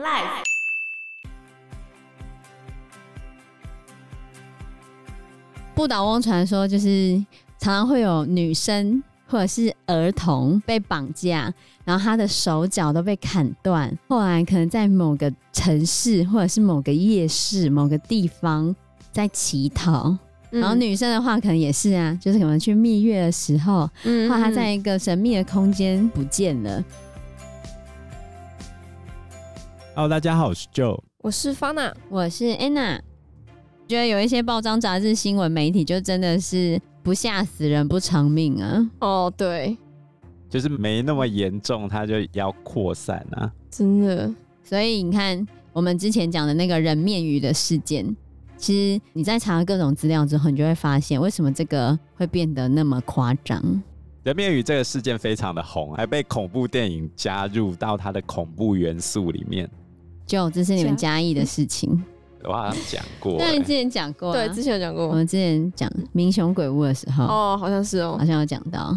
Life。不倒翁传说就是常常会有女生或者是儿童被绑架，然后他的手脚都被砍断，后来可能在某个城市或者是某个夜市某个地方在乞讨。然后女生的话，可能也是啊，就是可能去蜜月的时候，嗯，或她在一个神秘的空间不见了。Hello，大家好，我是 Joe，我是 Fana，我是 Anna。觉得有一些报章杂志、新闻媒体，就真的是不吓死人不偿命啊。哦，对，就是没那么严重，它就要扩散啊，真的。所以你看，我们之前讲的那个人面鱼的事件。其实你在查各种资料之后，你就会发现为什么这个会变得那么夸张。人面鱼这个事件非常的红，还被恐怖电影加入到它的恐怖元素里面。就这是你们嘉义的事情，我好像讲过。对，之前讲过，对，之前有讲过。我们之前讲民雄鬼屋的时候，哦，好像是哦，好像有讲到。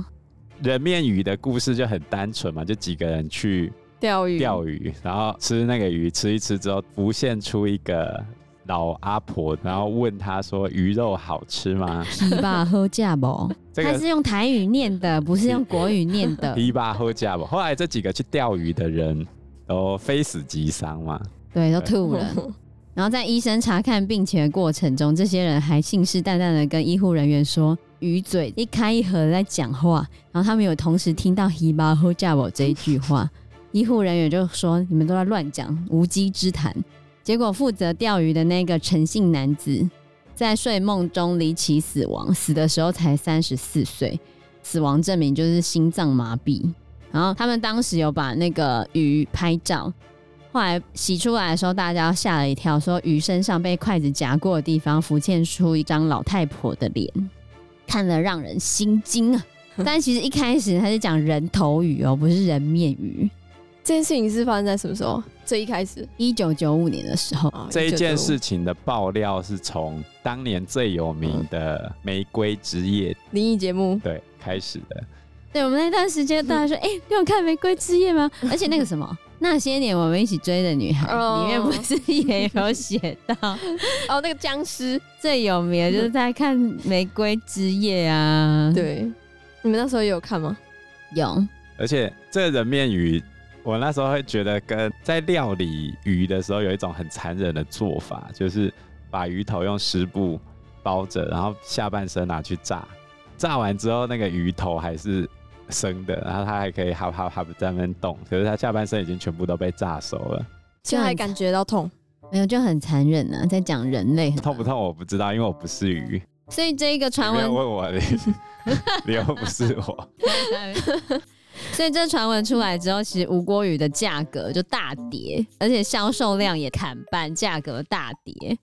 人面鱼的故事就很单纯嘛，就几个人去钓鱼，钓鱼，然后吃那个鱼，吃一吃之后浮现出一个。老阿婆，然后问他说：“鱼肉好吃吗？”琵琶喝架不？他是用台语念的，不是用国语念的。琵琶喝架不？后来这几个去钓鱼的人都非死即伤嘛？对，都吐了。然后在医生查看病情的过程中，这些人还信誓旦旦的跟医护人员说：“鱼嘴一开一合在讲话。”然后他们有同时听到“琵琶喝架不”这一句话，医护人员就说：“你们都在乱讲，无稽之谈。”结果负责钓鱼的那个陈姓男子，在睡梦中离奇死亡，死的时候才三十四岁，死亡证明就是心脏麻痹。然后他们当时有把那个鱼拍照，后来洗出来的时候，大家吓了一跳，说鱼身上被筷子夹过的地方浮现出一张老太婆的脸，看了让人心惊啊！但其实一开始他是讲人头鱼哦，不是人面鱼。这件事情是发生在什么时候？最一开始，一九九五年的时候。这一件事情的爆料是从当年最有名的《玫瑰之夜》灵异节目对开始的。对，我们那段时间大家说：“ 哎、欸，你有看《玫瑰之夜》吗？” 而且那个什么，那些年我们一起追的女孩里面不是 也有写到哦，那个僵尸最有名的就是在看《玫瑰之夜》啊。对，你们那时候也有看吗？有。而且这个人面鱼。我那时候会觉得，跟在料理鱼的时候有一种很残忍的做法，就是把鱼头用湿布包着，然后下半身拿去炸，炸完之后那个鱼头还是生的，然后它还可以哈哈哈在那边动，可是它下半身已经全部都被炸熟了，现在还感觉到痛？没有，就很残忍呢、啊。在讲人类痛不痛我不知道，因为我不是鱼，所以这一个传闻问我的，你又不是我。所以这传闻出来之后，其实吴郭鱼的价格就大跌，而且销售量也砍半，价格大跌。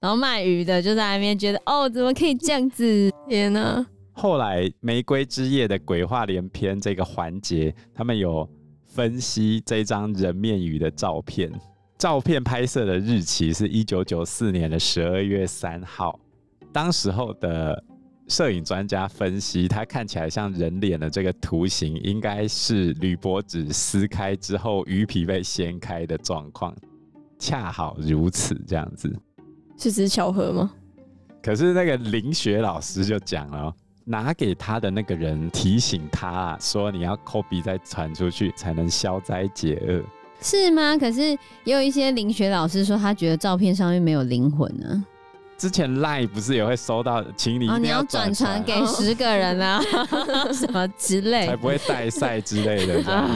然后卖鱼的就在那边觉得，哦，怎么可以这样子？天哪！后来《玫瑰之夜》的鬼话连篇这个环节，他们有分析这张人面鱼的照片，照片拍摄的日期是一九九四年的十二月三号，当时候的。摄影专家分析，它看起来像人脸的这个图形，应该是铝箔纸撕开之后，鱼皮被掀开的状况，恰好如此这样子，是只是巧合吗？可是那个林学老师就讲了，拿给他的那个人提醒他说，你要 copy 再传出去，才能消灾解厄，是吗？可是也有一些灵学老师说，他觉得照片上面没有灵魂呢。之前 Line 不是也会收到，请你一定要转传、哦、给十个人啊，什么之类，才不会带赛之类的。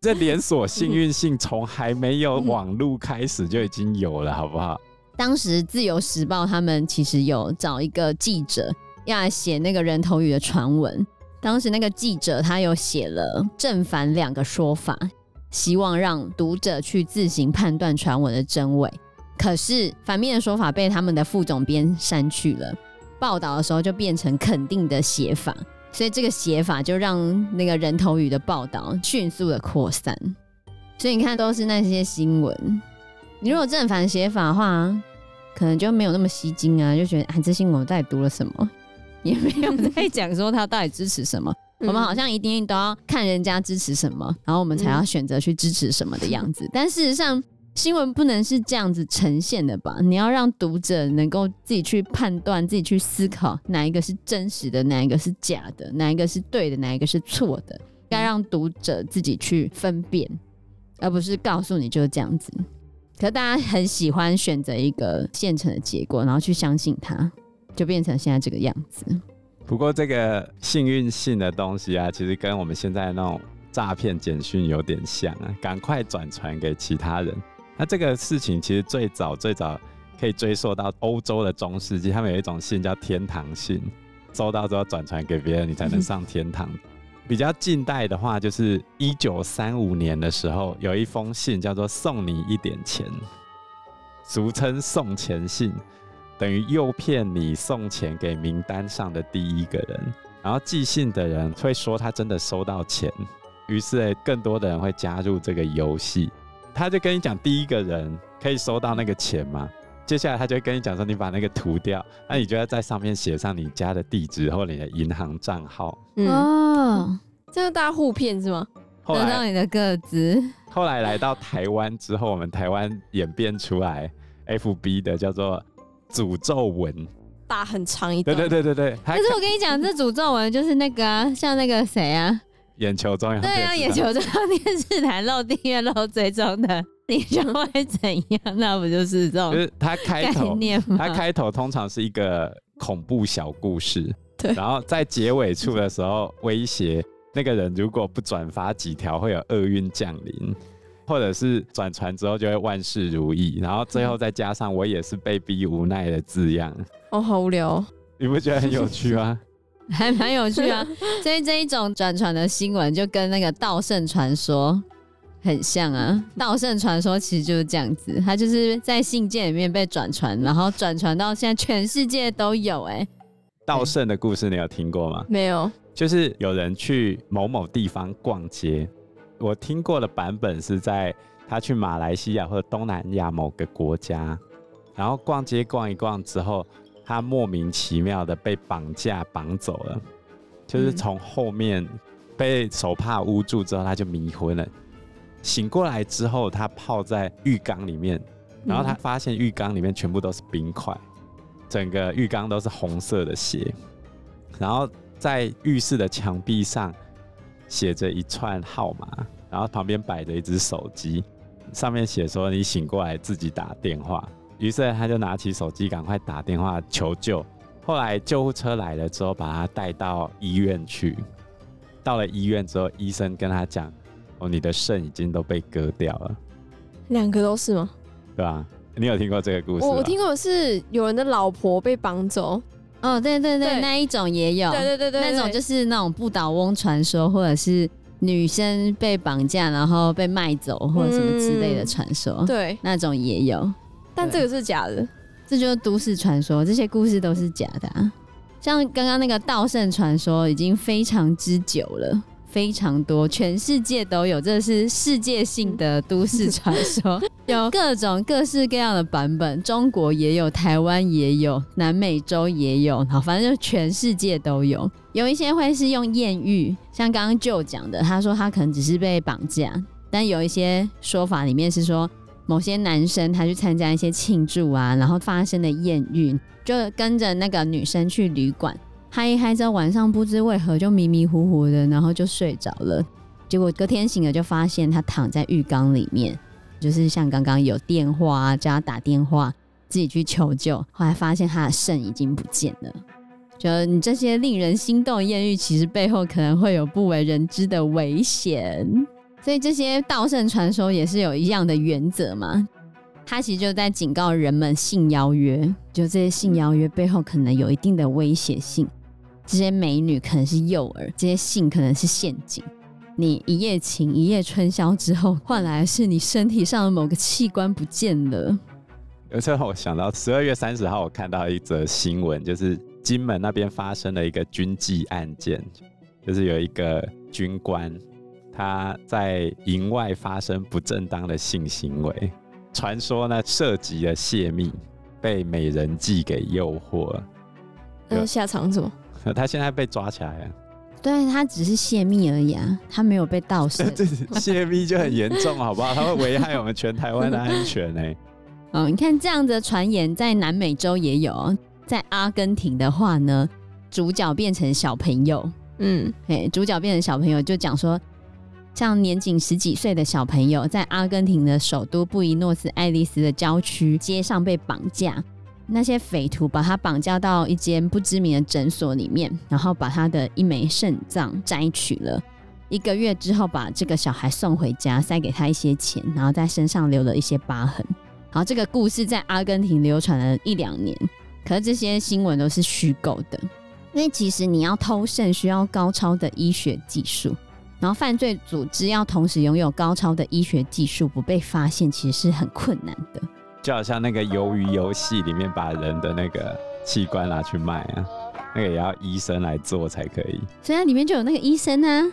这连锁幸运性从还没有网路开始就已经有了，好不好？当时自由时报他们其实有找一个记者要来写那个人头鱼的传闻，当时那个记者他有写了正反两个说法，希望让读者去自行判断传闻的真伪。可是反面的说法被他们的副总编删去了，报道的时候就变成肯定的写法，所以这个写法就让那个人头鱼的报道迅速的扩散。所以你看，都是那些新闻。你如果正反写法的话，可能就没有那么吸睛啊，就觉得啊，这新闻我到底读了什么，也没有在 讲说他到底支持什么。我们好像一定都要看人家支持什么，然后我们才要选择去支持什么的样子。但事实上，新闻不能是这样子呈现的吧？你要让读者能够自己去判断、自己去思考哪一个是真实的，哪一个是假的，哪一个是对的，哪一个是错的，该让读者自己去分辨，而不是告诉你就是这样子。可是大家很喜欢选择一个现成的结果，然后去相信它，就变成现在这个样子。不过这个幸运性的东西啊，其实跟我们现在那种诈骗简讯有点像啊，赶快转传给其他人。那这个事情其实最早最早可以追溯到欧洲的中世纪，他们有一种信叫天堂信，收到之后转传给别人，你才能上天堂。比较近代的话，就是一九三五年的时候，有一封信叫做“送你一点钱”，俗称送钱信。等于诱骗你送钱给名单上的第一个人，然后寄信的人会说他真的收到钱，于是更多的人会加入这个游戏。他就跟你讲第一个人可以收到那个钱吗？接下来他就会跟你讲说，你把那个涂掉，那你就要在上面写上你家的地址或你的银行账号。嗯、哦，这个大家互骗是吗？得到你的个子。后来来到台湾之后，我们台湾演变出来 FB 的叫做。诅咒文，打很长一段。对对对对对。可是我跟你讲，这诅咒文就是那个、啊，像那个谁啊，眼球中央。对啊，眼球中央电视台漏订阅漏追踪的，你就会怎样？那不就是这种？就是他开头，他开头通常是一个恐怖小故事，对。然后在结尾处的时候威胁那个人，如果不转发几条，会有厄运降临。或者是转传之后就会万事如意，然后最后再加上我也是被逼无奈的字样。哦，好无聊，你不觉得很有趣吗？还蛮有趣啊！所以这一种转传的新闻就跟那个盗圣传说很像啊。盗圣传说其实就是这样子，它就是在信件里面被转传，然后转传到现在全世界都有、欸。哎，盗圣的故事你有听过吗？没有，就是有人去某某地方逛街。我听过的版本是在他去马来西亚或者东南亚某个国家，然后逛街逛一逛之后，他莫名其妙的被绑架绑走了，就是从后面被手帕捂住之后，他就迷昏了。醒过来之后，他泡在浴缸里面，然后他发现浴缸里面全部都是冰块，整个浴缸都是红色的血，然后在浴室的墙壁上。写着一串号码，然后旁边摆着一只手机，上面写说你醒过来自己打电话。于是他就拿起手机赶快打电话求救。后来救护车来了之后，把他带到医院去。到了医院之后，医生跟他讲：“哦，你的肾已经都被割掉了。”两个都是吗？对啊？你有听过这个故事？我我听过是有人的老婆被绑走。哦，对对对，对，那一种也有，对对对对，那种就是那种不倒翁传说，或者是女生被绑架然后被卖走，或者什么之类的传说，嗯，对，那种也有。但这个是假的，这就是都市传说，这些故事都是假的啊。像刚刚那个盗圣传说，已经非常之久了。非常多，全世界都有，这是世界性的都市传说，有各种各式各样的版本，中国也有，台湾也有，南美洲也有，好，反正就全世界都有。有一些会是用艳遇，像刚刚就讲的，他说他可能只是被绑架，但有一些说法里面是说，某些男生他去参加一些庆祝啊，然后发生的艳遇，就跟着那个女生去旅馆。嗨一嗨之后，晚上不知为何就迷迷糊糊的，然后就睡着了。结果隔天醒了，就发现他躺在浴缸里面，就是像刚刚有电话啊，叫他打电话，自己去求救。后来发现他的肾已经不见了。就你这些令人心动的艳遇，其实背后可能会有不为人知的危险。所以这些盗圣传说也是有一样的原则嘛。他其实就在警告人们性邀约，就这些性邀约背后可能有一定的威胁性。这些美女可能是诱饵，这些性可能是陷阱。你一夜情、一夜春宵之后，换来的是你身体上的某个器官不见了。有时候我想到十二月三十号，我看到一则新闻，就是金门那边发生了一个军纪案件，就是有一个军官他在营外发生不正当的性行为，传说呢涉及了泄密，被美人计给诱惑。那下场是什么？他现在被抓起来了，对，他只是泄密而已啊，他没有被盗 窃。这 泄密就很严重，好不好？他会危害我们全台湾的安全呢、欸。哦，你看这样的传言在南美洲也有，在阿根廷的话呢，主角变成小朋友，嗯，哎，主角变成小朋友就讲说，像年仅十几岁的小朋友在阿根廷的首都布宜诺斯艾利斯的郊区街上被绑架。那些匪徒把他绑架到一间不知名的诊所里面，然后把他的一枚肾脏摘取了。一个月之后，把这个小孩送回家，塞给他一些钱，然后在身上留了一些疤痕。好，这个故事在阿根廷流传了一两年，可是这些新闻都是虚构的，因为其实你要偷肾需要高超的医学技术，然后犯罪组织要同时拥有高超的医学技术不被发现，其实是很困难的。就好像那个鱿鱼游戏里面把人的那个器官拿去卖啊，那个也要医生来做才可以。所以它里面就有那个医生啊。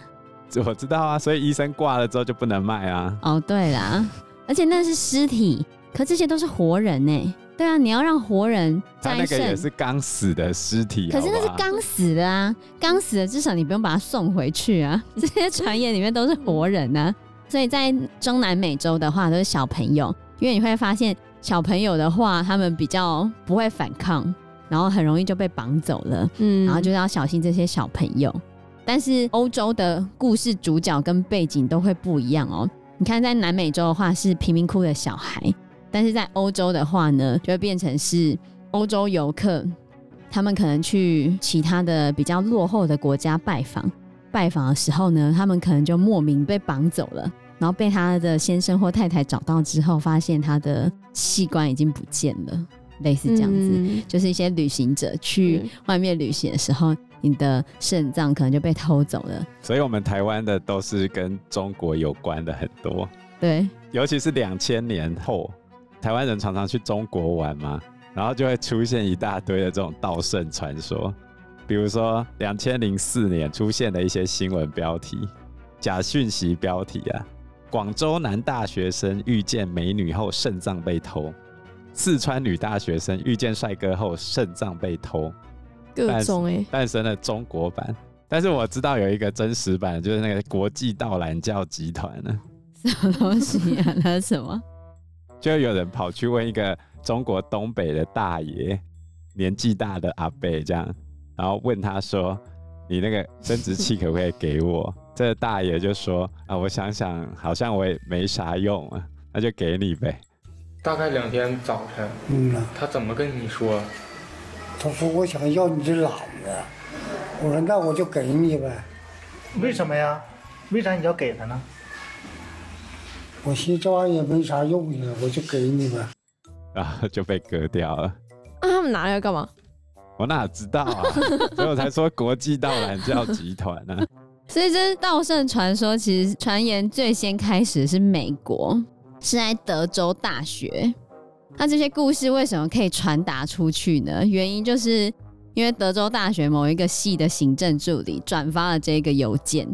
我知道啊，所以医生挂了之后就不能卖啊。哦，对啦，而且那是尸体，可这些都是活人呢。对啊，你要让活人摘肾。他那个也是刚死的尸体。可是那是刚死的啊，刚死的至少你不用把它送回去啊。这些传言里面都是活人啊，所以在中南美洲的话都是小朋友，因为你会发现。小朋友的话，他们比较不会反抗，然后很容易就被绑走了。嗯，然后就是要小心这些小朋友。但是欧洲的故事主角跟背景都会不一样哦。你看，在南美洲的话是贫民窟的小孩，但是在欧洲的话呢，就会变成是欧洲游客，他们可能去其他的比较落后的国家拜访，拜访的时候呢，他们可能就莫名被绑走了。然后被他的先生或太太找到之后，发现他的器官已经不见了，类似这样子，嗯、就是一些旅行者去外面旅行的时候，你的肾脏可能就被偷走了。所以，我们台湾的都是跟中国有关的很多，对，尤其是两千年后，台湾人常常去中国玩嘛，然后就会出现一大堆的这种盗肾传说，比如说两千零四年出现的一些新闻标题、假讯息标题啊。广州男大学生遇见美女后肾脏被偷，四川女大学生遇见帅哥后肾脏被偷，各种哎，诞生了中国版。但是我知道有一个真实版，就是那个国际盗懒教集团呢。什么东西啊？那是什么？就有人跑去问一个中国东北的大爷，年纪大的阿伯这样，然后问他说：“你那个生殖器可不可以给我？”这个大爷就说：“啊，我想想，好像我也没啥用啊，那就给你呗。”大概两天早晨，嗯，他怎么跟你说？他说：“我想要你这懒子。”我说：“那我就给你呗。”为什么呀？为啥你要给他呢？我寻思这玩意也没啥用呢，我就给你呗。然后就被割掉了。那、啊、他们拿来干嘛？我哪知道啊？所以我才说国际盗懒教集团呢、啊。所以这盗肾传说，其实传言最先开始是美国，是在德州大学。那这些故事为什么可以传达出去呢？原因就是因为德州大学某一个系的行政助理转发了这个邮件，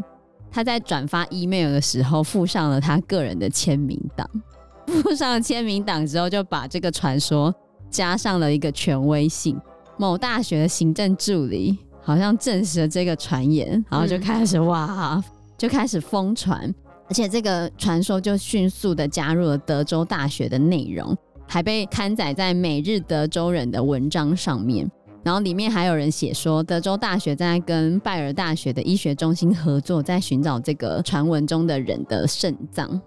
他在转发 email 的时候附上了他个人的签名档，附上签名档之后，就把这个传说加上了一个权威性，某大学的行政助理。好像证实了这个传言，然后就开始、嗯、哇，就开始疯传，而且这个传说就迅速的加入了德州大学的内容，还被刊载在《每日德州人》的文章上面。然后里面还有人写说，德州大学在跟拜尔大学的医学中心合作，在寻找这个传闻中的人的肾脏。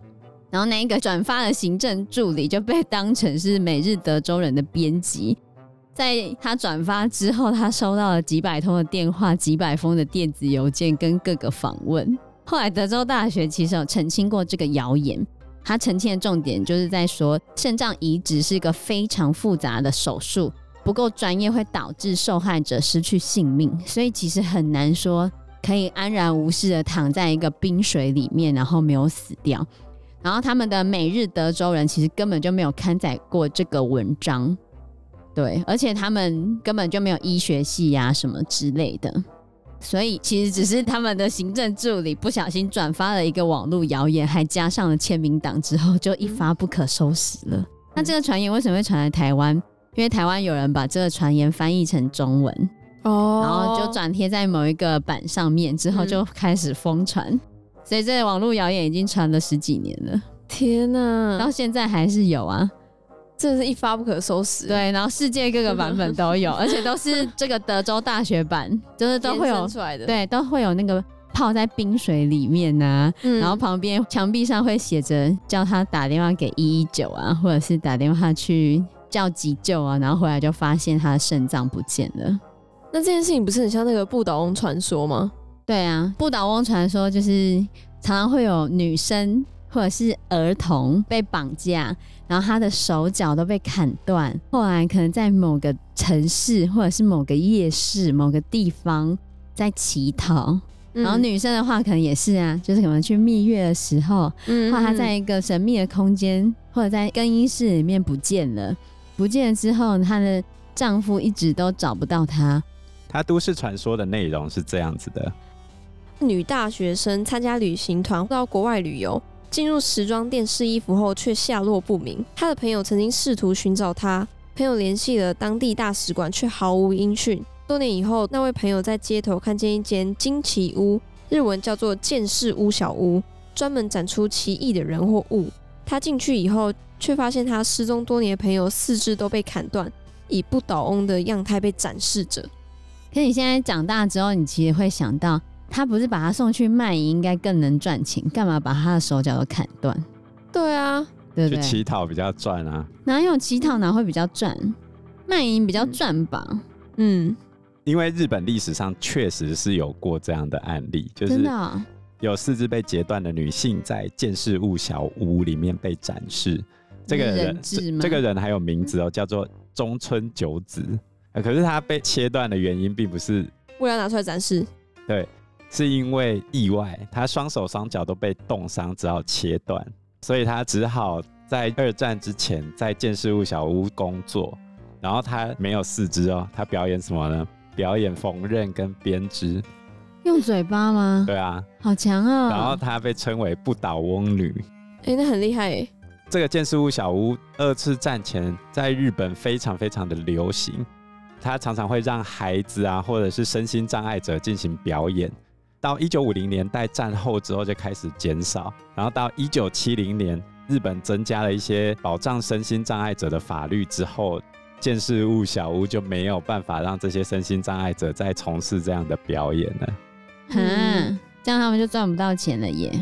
然后那一个转发的行政助理就被当成是《每日德州人》的编辑。在他转发之后，他收到了几百通的电话、几百封的电子邮件跟各个访问。后来德州大学其实有澄清过这个谣言，他澄清的重点就是在说，肾脏移植是一个非常复杂的手术，不够专业会导致受害者失去性命，所以其实很难说可以安然无事的躺在一个冰水里面，然后没有死掉。然后他们的《每日德州人》其实根本就没有刊载过这个文章。对，而且他们根本就没有医学系呀、啊，什么之类的，所以其实只是他们的行政助理不小心转发了一个网络谣言，还加上了签名档之后，就一发不可收拾了。那这个传言为什么会传来台湾？因为台湾有人把这个传言翻译成中文，哦，然后就转贴在某一个板上面，之后就开始疯传，嗯、所以这个网络谣言已经传了十几年了。天哪，到现在还是有啊，真的是一发不可收拾。对，然后世界各个版本都有，而且都是这个德州大学版，就是都会有出来的，对，都会有那个。泡在冰水里面呐、啊，嗯、然后旁边墙壁上会写着叫他打电话给一一九啊，或者是打电话去叫急救啊，然后回来就发现他的肾脏不见了。那这件事情不是很像那个不倒翁传说吗？对啊，不倒翁传说就是常常会有女生或者是儿童被绑架，然后他的手脚都被砍断，后来可能在某个城市或者是某个夜市某个地方在乞讨。然后女生的话可能也是啊，就是可能去蜜月的时候，嗯，或她在一个神秘的空间，或者在更衣室里面不见了，不见了之后，她的丈夫一直都找不到她。她都市传说的内容是这样子的：女大学生参加旅行团到国外旅游，进入时装店试衣服后却下落不明。他的朋友曾经试图寻找他，朋友联系了当地大使馆，却毫无音讯。多年以后，那位朋友在街头看见一间惊奇屋，日文叫做“见识屋小屋”，专门展出奇异的人或物。他进去以后，却发现他失踪多年的朋友四肢都被砍断，以不倒翁的样态被展示着。可你现在长大之后，你其实会想到，他不是把他送去卖淫，应该更能赚钱，干嘛把他的手脚都砍断？对啊，对不对？去乞讨比较赚啊？哪有乞讨哪会比较赚？卖淫比较赚吧？嗯。嗯因为日本历史上确实是有过这样的案例，就是有四肢被截断的女性在见识物小屋里面被展示。这个人，这，这个人还有名字哦，叫做中村久子。可是他被切断的原因并不是为了拿出来展示，对，是因为意外，他双手双脚都被冻伤，只好切断，所以他只好在二战之前在见识物小屋工作。然后他没有四肢哦，他表演什么呢？表演缝纫跟编织，用嘴巴吗？对啊，好强啊！然后他被称为不倒翁女，哎、欸，那很厉害哎。这个见识物小屋二次战前在日本非常非常的流行，它常常会让孩子啊或者是身心障碍者进行表演。到一九五零年代战后之后就开始减少，然后到一九七零年日本增加了一些保障身心障碍者的法律之后。见识物小屋就没有办法让这些身心障碍者再从事这样的表演了。嗯，这样他们就赚不到钱了耶。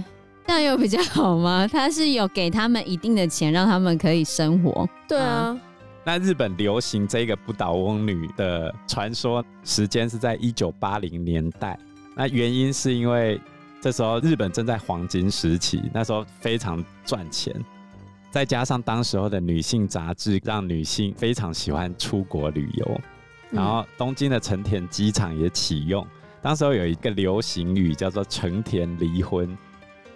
这样有比较好吗？他是有给他们一定的钱，让他们可以生活。对啊。那日本流行这个不倒翁女的传说时间是在一九八零年代。那原因是因为这时候日本正在黄金时期，那时候非常赚钱。再加上当时候的女性杂志，让女性非常喜欢出国旅游。然后东京的成田机场也启用。当时候有一个流行语叫做“成田离婚”，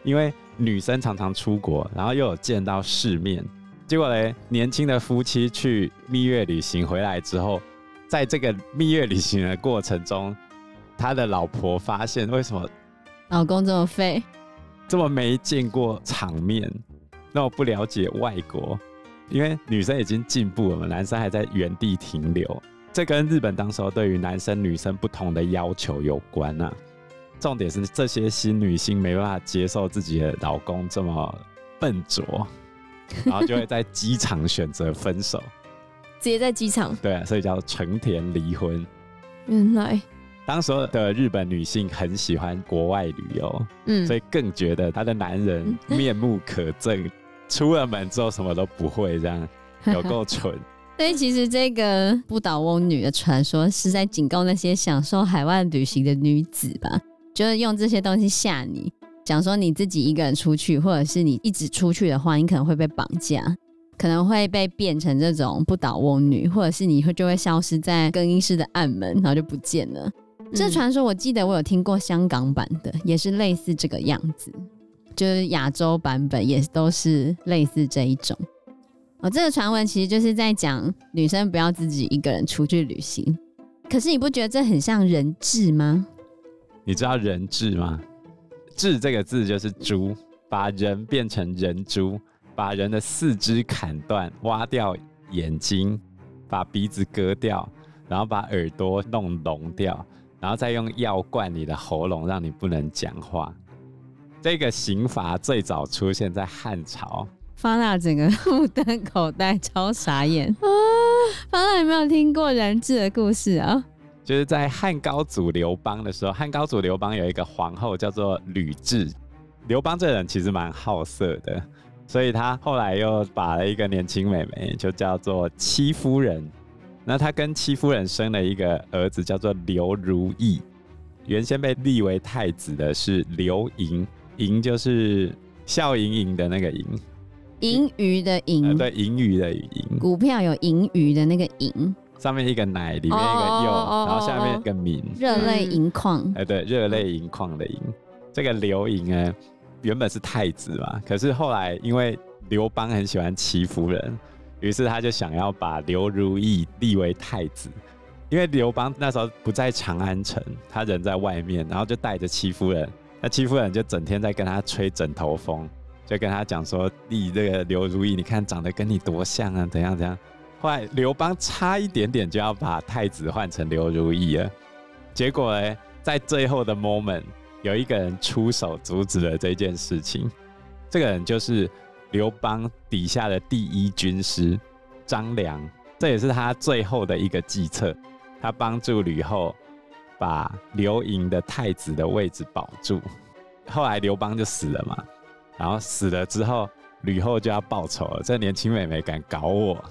因为女生常常出国，然后又有见到世面。结果嘞，年轻的夫妻去蜜月旅行回来之后，在这个蜜月旅行的过程中，他的老婆发现为什么老公这么废，这么没见过场面。那我不了解外国，因为女生已经进步了嘛，男生还在原地停留。这跟日本当时候对于男生女生不同的要求有关啊。重点是这些新女性没办法接受自己的老公这么笨拙，然后就会在机场选择分手，直接在机场。对啊，所以叫成田离婚。原来。当时的日本女性很喜欢国外旅游，嗯，所以更觉得她的男人面目可憎，嗯、出了门之后什么都不会，这样 有够蠢。所以其实这个不倒翁女的传说是在警告那些享受海外旅行的女子吧，就是用这些东西吓你，讲说你自己一个人出去，或者是你一直出去的话，你可能会被绑架，可能会被变成这种不倒翁女，或者是你会就会消失在更衣室的暗门，然后就不见了。这传说我记得我有听过香港版的，也是类似这个样子，就是亚洲版本也都是类似这一种。哦，这个传闻其实就是在讲女生不要自己一个人出去旅行。可是你不觉得这很像人质吗？你知道人质吗？质这个字就是猪，把人变成人猪，把人的四肢砍断，挖掉眼睛，把鼻子割掉。然后把耳朵弄聋掉，然后再用药灌你的喉咙，让你不能讲话。这个刑罚最早出现在汉朝。方娜整个 目瞪口呆，超傻眼啊！方娜有没有听过人质的故事啊？就是在汉高祖刘邦的时候，汉高祖刘邦有一个皇后叫做吕雉。刘邦这人其实蛮好色的，所以他后来又把了一个年轻妹妹，就叫做戚夫人。那他跟戚夫人生了一个儿子，叫做刘如意。原先被立为太子的是刘盈，盈就是笑盈盈的那个盈。盈余的盈，呃、对，盈余的盈。股票有盈余的那个盈，上面一个奶，里面一个柚，哦、然后下面一个民，热泪盈眶。哎、嗯，对，热泪盈眶的盈。这个刘盈呢，原本是太子嘛，可是后来因为刘邦很喜欢戚夫人，于是他就想要把刘如意立为太子。因为刘邦那时候不在长安城，他人在外面，然后就带着戚夫人，那戚夫人就整天在跟他吹枕头风。就跟他讲说，立这个刘如意，你看长得跟你多像啊，怎样怎样。后来刘邦差一点点就要把太子换成刘如意了，结果呢，在最后的 moment，有一个人出手阻止了这件事情。这个人就是刘邦底下的第一军师张良，这也是他最后的一个计策。他帮助吕后把刘盈的太子的位置保住。后来刘邦就死了嘛。然后死了之后，吕后就要报仇了。这年轻妹妹敢搞我，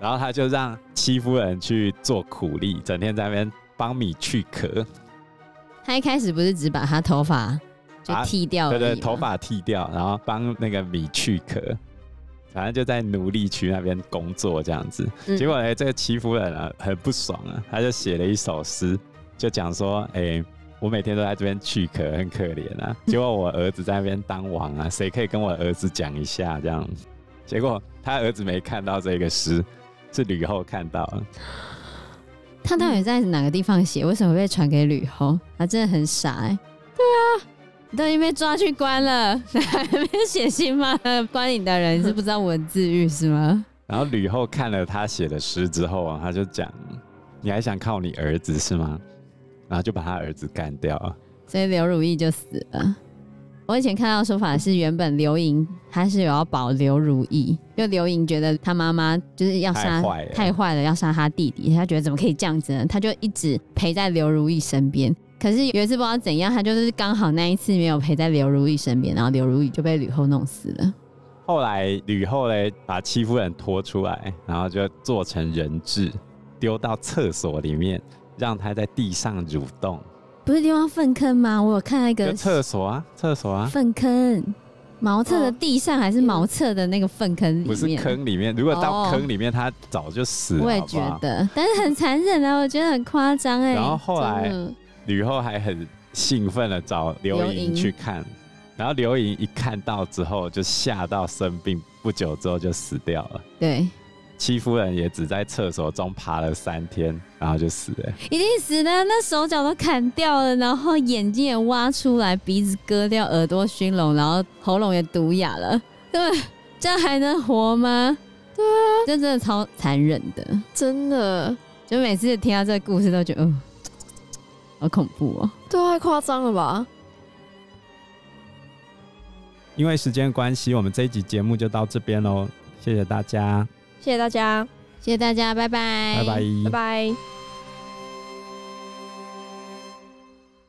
然后他就让戚夫人去做苦力，整天在那边帮米去壳。他一开始不是只把他头发就剃掉，对对，头发剃掉，然后帮那个米去壳，反正就在奴隶区那边工作这样子。嗯、结果呢，这个戚夫人啊很不爽啊，他就写了一首诗，就讲说，哎。我每天都在这边去壳，很可怜啊。结果我儿子在那边当王啊，谁可以跟我儿子讲一下这样？结果他儿子没看到这个诗，是吕后看到了。他到底在哪个地方写？为什么会被传给吕后？他真的很傻哎、欸。对啊，你都已经被抓去关了，还没有写信吗？关你的人是不知道文字狱是吗？然后吕后看了他写的诗之后啊，他就讲：“你还想靠你儿子是吗？”然后就把他儿子干掉了，所以刘如意就死了。我以前看到说法是，原本刘盈他是有要保刘如意，因为刘盈觉得他妈妈就是要杀，太坏了，要杀他弟弟。他觉得怎么可以这样子呢？他就一直陪在刘如意身边。可是有一次不知道怎样，他就是刚好那一次没有陪在刘如意身边，然后刘如意就被吕后弄死了。后来吕后嘞把戚夫人拖出来，然后就做成人质，丢到厕所里面。让他在地上蠕动，不是地方粪坑吗？我有看那个厕所啊，厕所啊，粪坑，茅厕的地上还是茅厕的那个粪坑里面？不是坑里面，如果到坑里面，他早就死了。我也觉得，但是很残忍啊，我觉得很夸张哎。然后后来吕后还很兴奋的找刘盈去看，然后刘盈一看到之后就吓到生病，不久之后就死掉了。对。戚夫人也只在厕所中爬了三天，然后就死了。一定死的，那手脚都砍掉了，然后眼睛也挖出来，鼻子割掉，耳朵熏聋，然后喉咙也毒哑了。对，这样还能活吗？对啊，这真的超残忍的，真的。就每次听到这个故事，都觉得，哦，好恐怖哦。对啊，太夸张了吧？因为时间关系，我们这一集节目就到这边喽，谢谢大家。谢谢大家，谢谢大家，拜拜，拜拜，拜拜。